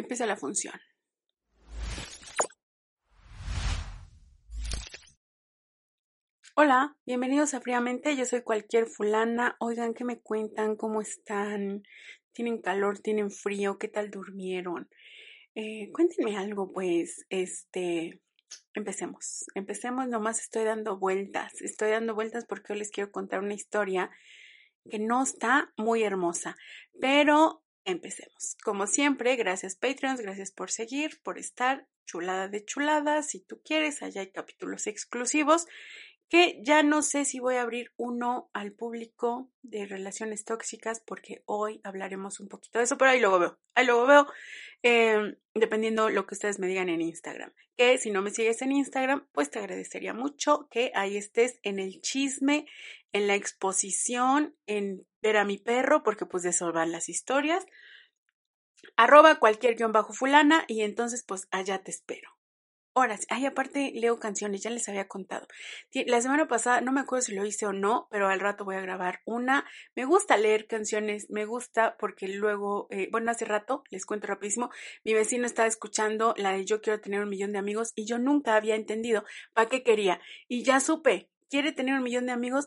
empieza la función. Hola, bienvenidos a Fríamente, yo soy cualquier fulana. Oigan, ¿qué me cuentan? ¿Cómo están? ¿Tienen calor? ¿Tienen frío? ¿Qué tal durmieron? Eh, cuéntenme algo, pues, este, empecemos. Empecemos, nomás estoy dando vueltas. Estoy dando vueltas porque hoy les quiero contar una historia que no está muy hermosa, pero empecemos. Como siempre, gracias Patreons, gracias por seguir, por estar chulada de chulada. Si tú quieres, allá hay capítulos exclusivos que ya no sé si voy a abrir uno al público de relaciones tóxicas porque hoy hablaremos un poquito de eso, pero ahí luego veo, ahí luego veo, eh, dependiendo lo que ustedes me digan en Instagram. Que si no me sigues en Instagram, pues te agradecería mucho que ahí estés en el chisme, en la exposición, en ver a mi perro, porque pues de eso van las historias. Arroba cualquier guion bajo fulana y entonces pues allá te espero horas. Ay, aparte leo canciones, ya les había contado. La semana pasada, no me acuerdo si lo hice o no, pero al rato voy a grabar una. Me gusta leer canciones, me gusta porque luego, eh, bueno, hace rato, les cuento rapidísimo, mi vecino estaba escuchando la de Yo quiero tener un millón de amigos y yo nunca había entendido para qué quería. Y ya supe, quiere tener un millón de amigos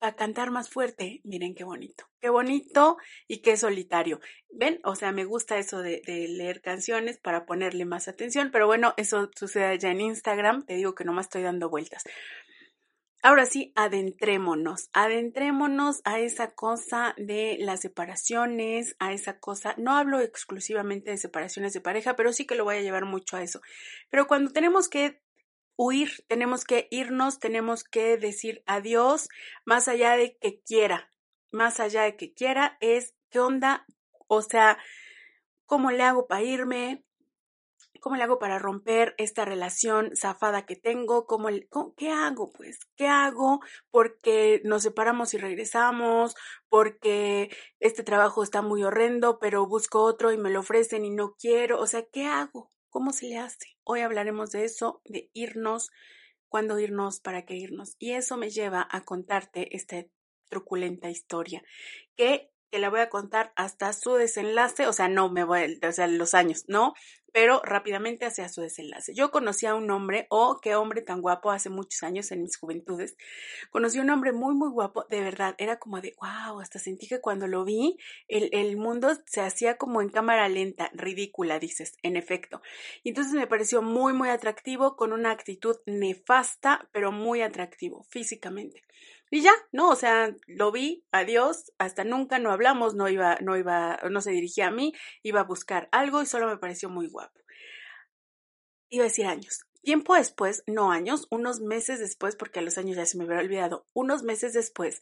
para cantar más fuerte. Miren qué bonito, qué bonito y qué solitario. ¿Ven? O sea, me gusta eso de, leer canciones para ponerle más atención, pero bueno, eso sucede allá en Instagram. Te digo que no me estoy dando vueltas. Ahora sí, adentrémonos, adentrémonos a esa cosa de las separaciones, a esa cosa, no hablo exclusivamente de separaciones de pareja, pero sí que lo voy a llevar mucho a eso. Pero cuando tenemos que huir, tenemos que irnos, tenemos que decir adiós, más allá de que quiera, más allá de que quiera, es qué onda, o sea, cómo le hago para irme, cómo le hago para romper esta relación zafada que tengo, ¿Cómo, qué hago, pues, qué hago, porque nos separamos y regresamos, porque este trabajo está muy horrendo, pero busco otro y me lo ofrecen y no quiero, o sea, ¿qué hago? ¿Cómo se le hace? Hoy hablaremos de eso, de irnos, cuándo irnos, para qué irnos. Y eso me lleva a contarte esta truculenta historia que que la voy a contar hasta su desenlace, o sea, no me voy, o sea, los años, no, pero rápidamente hacia su desenlace. Yo conocí a un hombre, oh, qué hombre tan guapo, hace muchos años en mis juventudes. Conocí a un hombre muy, muy guapo, de verdad, era como de, wow, hasta sentí que cuando lo vi, el, el mundo se hacía como en cámara lenta, ridícula, dices, en efecto. Entonces me pareció muy, muy atractivo, con una actitud nefasta, pero muy atractivo físicamente. Y ya, ¿no? O sea, lo vi, adiós, hasta nunca no hablamos, no iba, no iba, no se dirigía a mí, iba a buscar algo y solo me pareció muy guapo. Iba a decir años. Tiempo después, no años, unos meses después, porque a los años ya se me hubiera olvidado, unos meses después,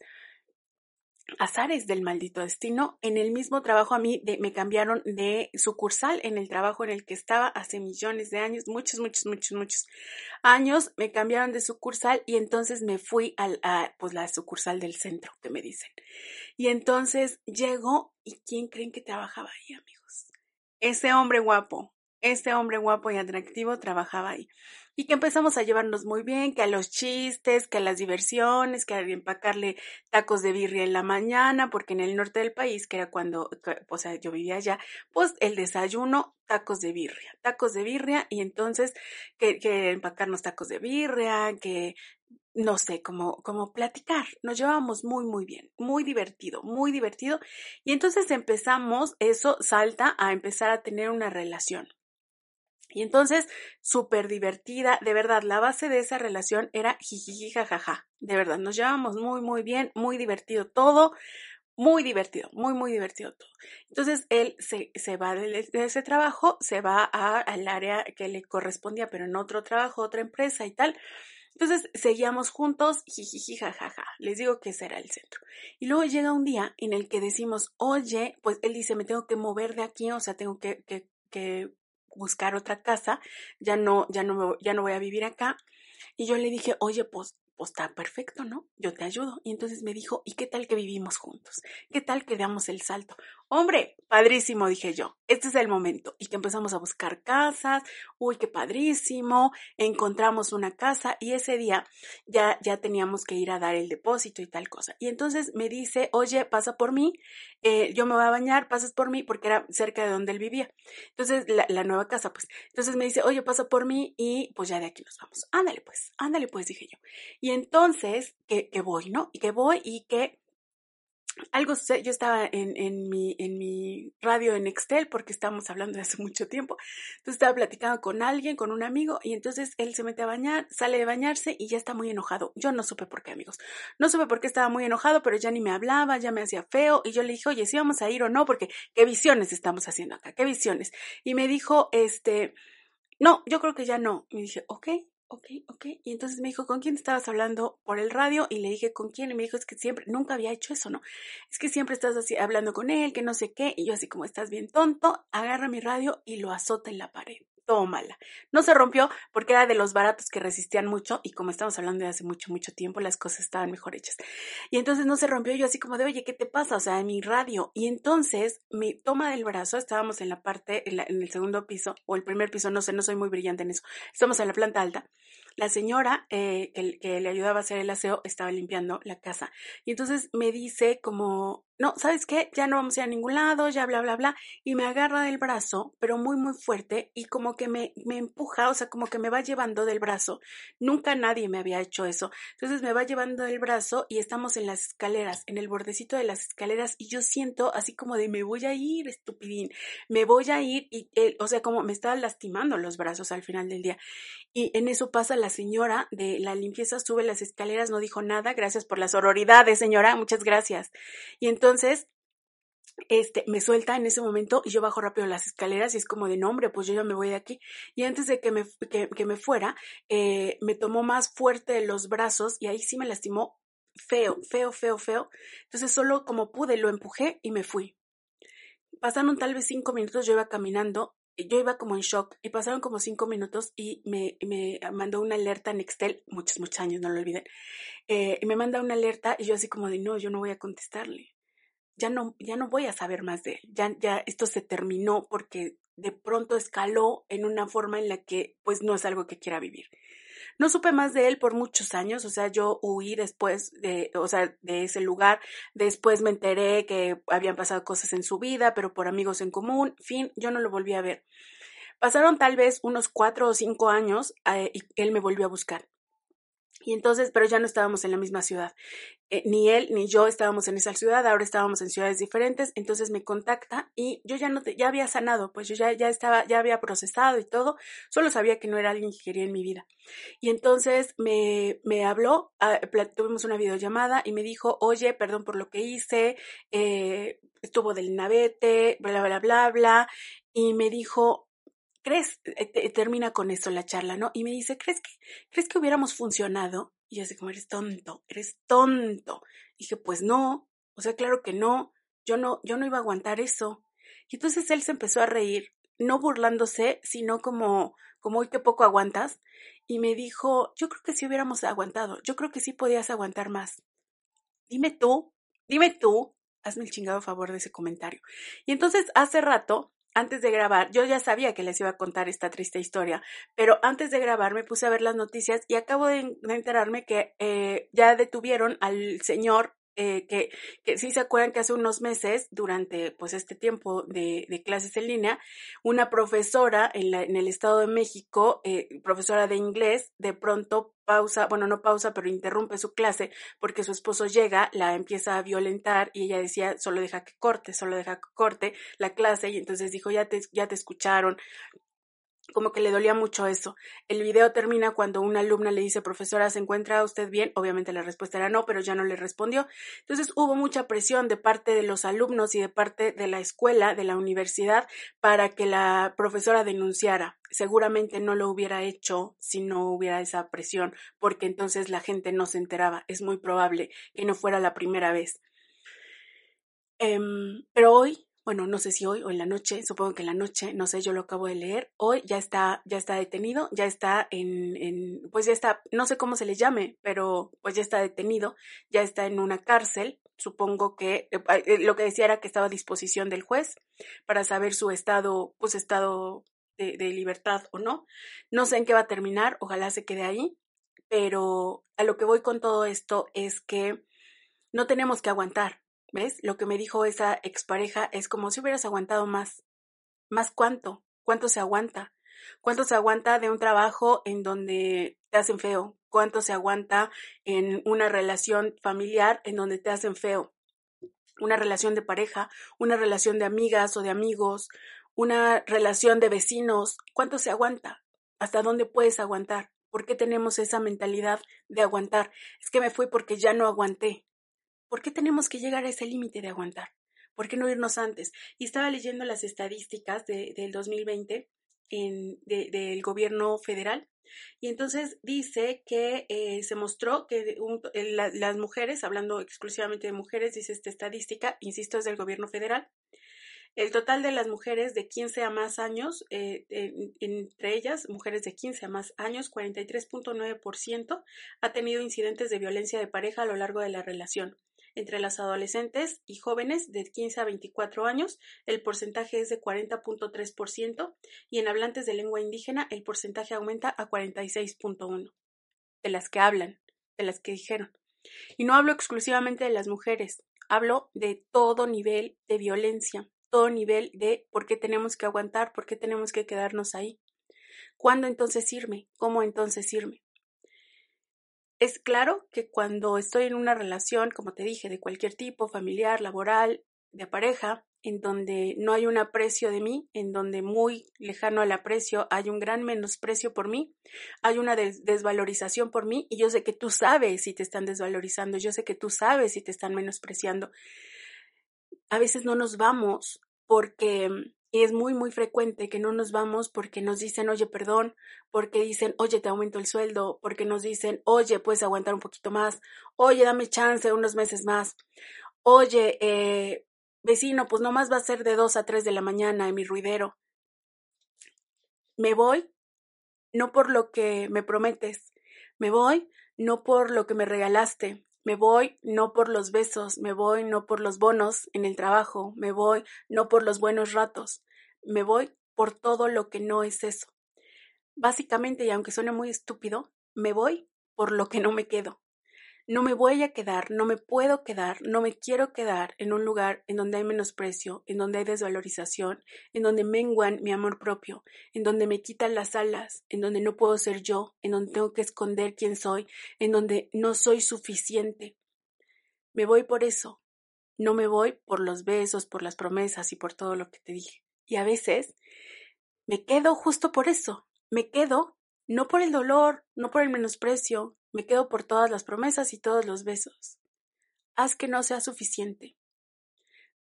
azares del maldito destino, en el mismo trabajo a mí me cambiaron de sucursal en el trabajo en el que estaba hace millones de años, muchos, muchos, muchos, muchos años, me cambiaron de sucursal y entonces me fui al, a pues la sucursal del centro, que me dicen. Y entonces llego y ¿quién creen que trabajaba ahí, amigos? Ese hombre guapo, ese hombre guapo y atractivo trabajaba ahí y que empezamos a llevarnos muy bien, que a los chistes, que a las diversiones, que a empacarle tacos de birria en la mañana, porque en el norte del país, que era cuando, o sea, yo vivía allá, pues el desayuno, tacos de birria, tacos de birria, y entonces que, que empacarnos tacos de birria, que no sé, como, como platicar. Nos llevábamos muy, muy bien, muy divertido, muy divertido. Y entonces empezamos, eso salta a empezar a tener una relación. Y entonces, súper divertida, de verdad, la base de esa relación era jijiji jajaja, de verdad, nos llevábamos muy, muy bien, muy divertido todo, muy divertido, muy, muy divertido todo. Entonces, él se, se va de, ese trabajo, se va al área que le correspondía, pero en otro trabajo, otra empresa y tal. Entonces seguíamos juntos, jijiji, jajaja. Les digo que ese era el centro. Y luego llega un día en el que decimos, oye, pues él dice, me tengo que mover de aquí, o sea, tengo que, que que buscar otra casa, ya no, ya no, ya no voy a vivir acá. Y yo le dije, oye, pues pues está perfecto, ¿no? Yo te ayudo. Y entonces me dijo, ¿y qué tal que vivimos juntos? ¿Qué tal que damos el salto? Hombre, padrísimo, dije yo. Este es el momento. Y que empezamos a buscar casas. Uy, qué padrísimo. Encontramos una casa y ese día ya, ya teníamos que ir a dar el depósito y tal cosa. Y entonces me dice, oye, pasa por mí. Eh, yo me voy a bañar, pasas por mí porque era cerca de donde él vivía. Entonces, la, nueva casa, pues. Entonces me dice, oye, pasa por mí y pues ya de aquí nos vamos. Ándale, pues, ándale, pues, dije yo. Entonces, que, voy, ¿no? Y que voy y que algo sé, yo estaba en, en, mi, en mi radio en Excel porque estábamos hablando de hace mucho tiempo. Entonces estaba platicando con alguien, con un amigo, y entonces él se mete a bañar, sale de bañarse y ya está muy enojado. Yo no supe por qué, amigos. No supe por qué estaba muy enojado, pero ya ni me hablaba, ya me hacía feo, y yo le dije, oye, si vamos a ir o no, porque qué visiones estamos haciendo acá, qué visiones. Y me dijo, este, no, yo creo que ya no. Y dije, ok, ok, ok. Y entonces me dijo, ¿con quién estabas hablando por el radio? Y le dije, ¿con quién? Y me dijo, es que siempre, nunca había hecho eso, ¿no? Es que siempre estás así hablando con él, que no sé qué. Y yo así como estás bien tonto, agarra mi radio y lo azota en la pared tómala. No se rompió porque era de los baratos que resistían mucho y como estamos hablando de hace mucho, mucho tiempo, las cosas estaban mejor hechas. Y entonces no se rompió yo así como de, oye, ¿qué te pasa? O sea, en mi radio. Y entonces me toma del brazo, estábamos en la parte, en, en el segundo piso o el primer piso, no sé, no soy muy brillante en eso. Estamos en la planta alta la señora eh, que, que, le ayudaba a hacer el aseo estaba limpiando la casa. Y entonces me dice como, no, ¿sabes qué? Ya no vamos a ir a ningún lado, ya bla, bla, bla. Y me agarra del brazo, pero muy, muy fuerte y como que me, me empuja, o sea, como que me va llevando del brazo. Nunca nadie me había hecho eso. Entonces me va llevando del brazo y estamos en las escaleras, en el bordecito de las escaleras y yo siento así como de me voy a ir, estupidín, me voy a ir y, él, o sea, como me estaba lastimando los brazos al final del día. Y en eso pasa la señora de la limpieza, sube las escaleras, no dijo nada, gracias por la sororidad, señora, muchas gracias. Y entonces entonces, este, me suelta en ese momento y yo bajo rápido las escaleras y es como de nombre, pues yo ya me voy de aquí. Y antes de que me, que, me fuera, eh, me tomó más fuerte los brazos y ahí sí me lastimó feo, feo, feo, feo. Entonces solo como pude lo empujé y me fui. Pasaron tal vez cinco minutos, yo iba caminando, yo iba como en shock y pasaron como cinco minutos y me, me mandó una alerta en Excel, muchos, muchos años, no lo olviden, eh, y me manda una alerta y yo así como de no, yo no voy a contestarle ya no, ya no voy a saber más de él, ya, ya esto se terminó porque de pronto escaló en una forma en la que pues no es algo que quiera vivir. No supe más de él por muchos años, o sea, yo huí después de, o sea, de ese lugar, después me enteré que habían pasado cosas en su vida, pero por amigos en común, fin, yo no lo volví a ver. Pasaron tal vez unos cuatro o cinco años eh, y él me volvió a buscar. Y entonces, pero ya no estábamos en la misma ciudad. Eh, ni él ni yo estábamos en esa ciudad, ahora estábamos en ciudades diferentes, entonces me contacta y yo ya no te, ya había sanado, pues yo ya, ya estaba, ya había procesado y todo, solo sabía que no era alguien que quería en mi vida. Y entonces me, me habló, ah, tuvimos una videollamada y me dijo, oye, perdón por lo que hice, eh, estuvo del navete, bla, bla, bla, bla, y me dijo, ¿crees? Eh, termina con esto la charla, ¿no? Y me dice, ¿crees que, ¿crees que hubiéramos funcionado? Y yo así como, eres tonto, eres tonto. Y dije, pues no, o sea, claro que no, yo no, yo no iba a aguantar eso. Y entonces él se empezó a reír, no burlándose, sino como, como, uy, qué poco aguantas. Y me dijo, yo creo que sí hubiéramos aguantado, yo creo que sí podías aguantar más. Dime tú, dime tú, hazme el chingado favor de ese comentario. Y entonces hace rato antes de grabar, yo ya sabía que les iba a contar esta triste historia, pero antes de grabar me puse a ver las noticias y acabo de, enterarme que eh, ya detuvieron al señor eh, que, que sí se acuerdan que hace unos meses, durante pues este tiempo de, de clases en línea, una profesora en, la, en el Estado de México, eh, profesora de inglés, de pronto pausa, bueno, no pausa, pero interrumpe su clase porque su esposo llega, la empieza a violentar y ella decía, solo deja que corte, solo deja que corte la clase y entonces dijo, ya te, ya te escucharon, como que le dolía mucho eso. El video termina cuando una alumna le dice, profesora, ¿se encuentra usted bien? Obviamente la respuesta era no, pero ya no le respondió. Entonces hubo mucha presión de parte de los alumnos y de parte de la escuela, de la universidad, para que la profesora denunciara. Seguramente no lo hubiera hecho si no hubiera esa presión, porque entonces la gente no se enteraba. Es muy probable que no fuera la primera vez. Um, pero hoy bueno, no sé si hoy o en la noche, supongo que en la noche, no sé, yo lo acabo de leer, hoy ya está, ya está detenido, ya está en, pues ya está, no sé cómo se le llame, pero pues ya está detenido, ya está en una cárcel, supongo que eh, eh, lo que decía era que estaba a disposición del juez para saber su estado, pues estado de, de libertad o no. No sé en qué va a terminar, ojalá se quede ahí, pero a lo que voy con todo esto es que no tenemos que aguantar, ¿Ves? Lo que me dijo esa expareja es como si hubieras aguantado más. ¿Más cuánto? ¿Cuánto se aguanta? ¿Cuánto se aguanta de un trabajo en donde te hacen feo? ¿Cuánto se aguanta en una relación familiar en donde te hacen feo? Una relación de pareja, una relación de amigas o de amigos, una relación de vecinos. ¿Cuánto se aguanta? ¿Hasta dónde puedes aguantar? ¿Por qué tenemos esa mentalidad de aguantar? Es que me fui porque ya no aguanté. ¿Por qué tenemos que llegar a ese límite de aguantar? ¿Por qué no irnos antes? Y estaba leyendo las estadísticas de, del 2020 en, del gobierno federal y entonces dice que eh, se mostró que las mujeres, hablando exclusivamente de mujeres, dice esta estadística, insisto, es del gobierno federal, el total de las mujeres de 15 a más años, eh, entre ellas mujeres de 15 a más años, 43.9%, ha tenido incidentes de violencia de pareja a lo largo de la relación. Entre las adolescentes y jóvenes de 15 a 24 años, el porcentaje es de 40.3% y en hablantes de lengua indígena el porcentaje aumenta a 46.1%. De las que hablan, de las que dijeron. Y no hablo exclusivamente de las mujeres, hablo de todo nivel de violencia, todo nivel de por qué tenemos que aguantar, por qué tenemos que quedarnos ahí. ¿Cuándo entonces irme? ¿Cómo entonces irme? Es claro que cuando estoy en una relación, como te dije, de cualquier tipo, familiar, laboral, de pareja, en donde no hay un aprecio de mí, en donde muy lejano al aprecio hay un gran menosprecio por mí, hay una desvalorización por mí y yo sé que tú sabes si te están desvalorizando, yo sé que tú sabes si te están menospreciando. A veces no nos vamos porque y es muy, muy frecuente que no nos vamos porque nos dicen, oye, perdón, porque dicen, oye, te aumento el sueldo, porque nos dicen, oye, puedes aguantar un poquito más, oye, dame chance unos meses más, oye, eh, vecino, pues nomás va a ser de dos a tres de la mañana en mi ruidero. Me voy, no por lo que me prometes, me voy, no por lo que me regalaste, me voy no por los besos, me voy no por los bonos en el trabajo, me voy no por los buenos ratos, me voy por todo lo que no es eso. Básicamente, y aunque suene muy estúpido, me voy por lo que no me quedo. No me voy a quedar, no me puedo quedar, no me quiero quedar en un lugar en donde hay menosprecio, en donde hay desvalorización, en donde menguan mi amor propio, en donde me quitan las alas, en donde no puedo ser yo, en donde tengo que esconder quién soy, en donde no soy suficiente. Me voy por eso. No me voy por los besos, por las promesas y por todo lo que te dije. Y a veces me quedo justo por eso. Me quedo no por el dolor, no por el menosprecio, me quedo por todas las promesas y todos los besos. Haz que no sea suficiente.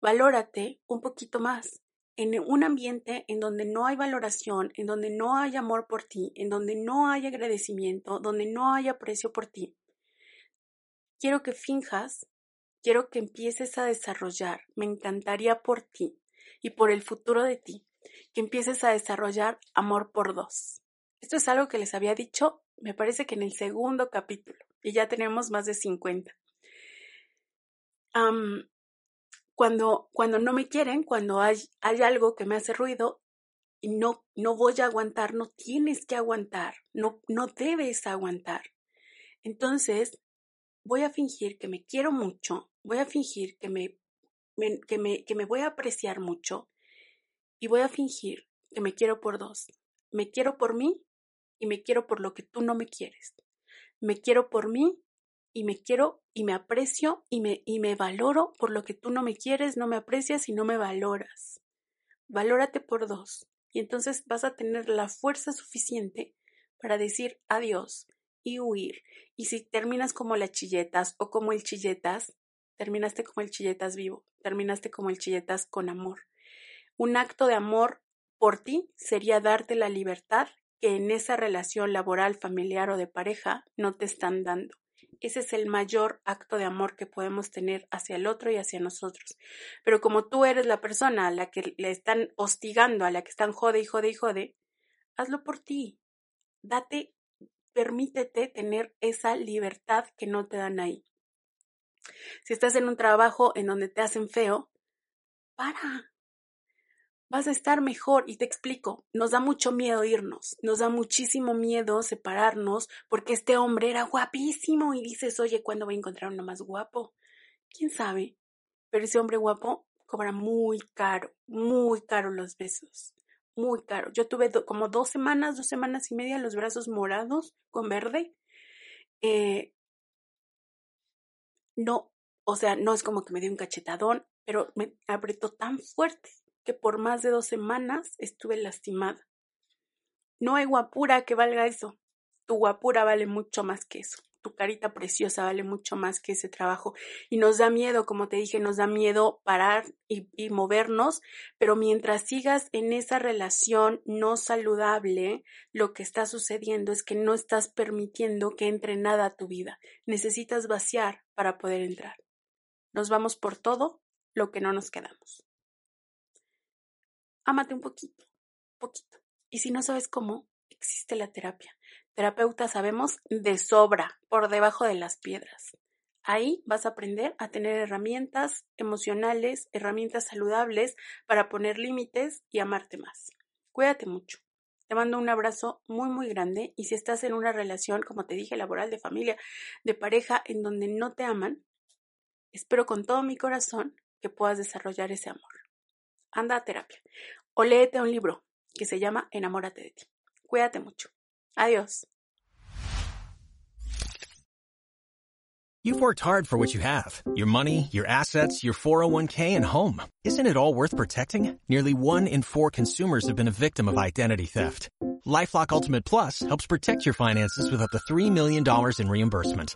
Valórate un poquito más. En un ambiente en donde no hay valoración, en donde no hay amor por ti, en donde no hay agradecimiento, donde no hay aprecio por ti. Quiero que finjas, quiero que empieces a desarrollar, me encantaría por ti y por el futuro de ti, que empieces a desarrollar amor por dos. Esto es algo que les había dicho, me parece que en el segundo capítulo, y ya tenemos más de 50. cuando, cuando no me quieren, cuando hay, hay algo que me hace ruido y no, no voy a aguantar, no tienes que aguantar, no, no debes aguantar. Entonces, voy a fingir que me quiero mucho, voy a fingir que me, que me, que me voy a apreciar mucho y voy a fingir que me quiero por dos. Me quiero por mí y me quiero por lo que tú no me quieres. Me quiero por mí y me quiero y me aprecio y me, y me valoro por lo que tú no me quieres, no me aprecias y no me valoras. Valórate por dos y entonces vas a tener la fuerza suficiente para decir adiós y huir. Y si terminas como la chilletas o como el chilletas, terminaste como el chilletas vivo, terminaste como el chilletas con amor. Un acto de amor por ti sería darte la libertad que en esa relación laboral, familiar o de pareja no te están dando. Ese es el mayor acto de amor que podemos tener hacia el otro y hacia nosotros. Pero como tú eres la persona a la que le están hostigando, a la que están jode y jode y jode, hazlo por ti. Date, permítete tener esa libertad que no te dan ahí. Si estás en un trabajo en donde te hacen feo, para, vas a estar mejor. Y te explico, nos da mucho miedo irnos, nos da muchísimo miedo separarnos porque este hombre era guapísimo y dices, oye, ¿cuándo voy a encontrar uno más guapo? ¿Quién sabe? Pero ese hombre guapo cobra muy caro, muy caro los besos, muy caro. Yo tuve como dos semanas, dos semanas y media los brazos morados con verde. Eh, no, o sea, no es como que me dio un cachetadón, pero me apretó tan fuerte que por más de dos semanas estuve lastimada. No hay guapura que valga eso. Tu guapura vale mucho más que eso. Tu carita preciosa vale mucho más que ese trabajo. Y nos da miedo, como te dije, nos da miedo parar y, y movernos, pero mientras sigas en esa relación no saludable, lo que está sucediendo es que no estás permitiendo que entre nada a tu vida. Necesitas vaciar para poder entrar. Nos vamos por todo lo que no nos quedamos ámate un poquito, poquito. Y si no sabes cómo, existe la terapia. Terapeuta sabemos de sobra, por debajo de las piedras. Ahí vas a aprender a tener herramientas emocionales, herramientas saludables para poner límites y amarte más. Cuídate mucho. Te mando un abrazo muy, muy grande y si estás en una relación, como te dije, laboral, de familia, de pareja, en donde no te aman, espero con todo mi corazón que puedas desarrollar ese amor. Anda a terapia o léete un libro que se llama Enamórate de ti. Cuídate mucho. Adiós. You've worked hard for what you have your money, your assets, your 401k, and home. Isn't it all worth protecting? Nearly one in four consumers have been a victim of identity theft. Lifelock Ultimate Plus helps protect your finances with up to $3 million in reimbursement.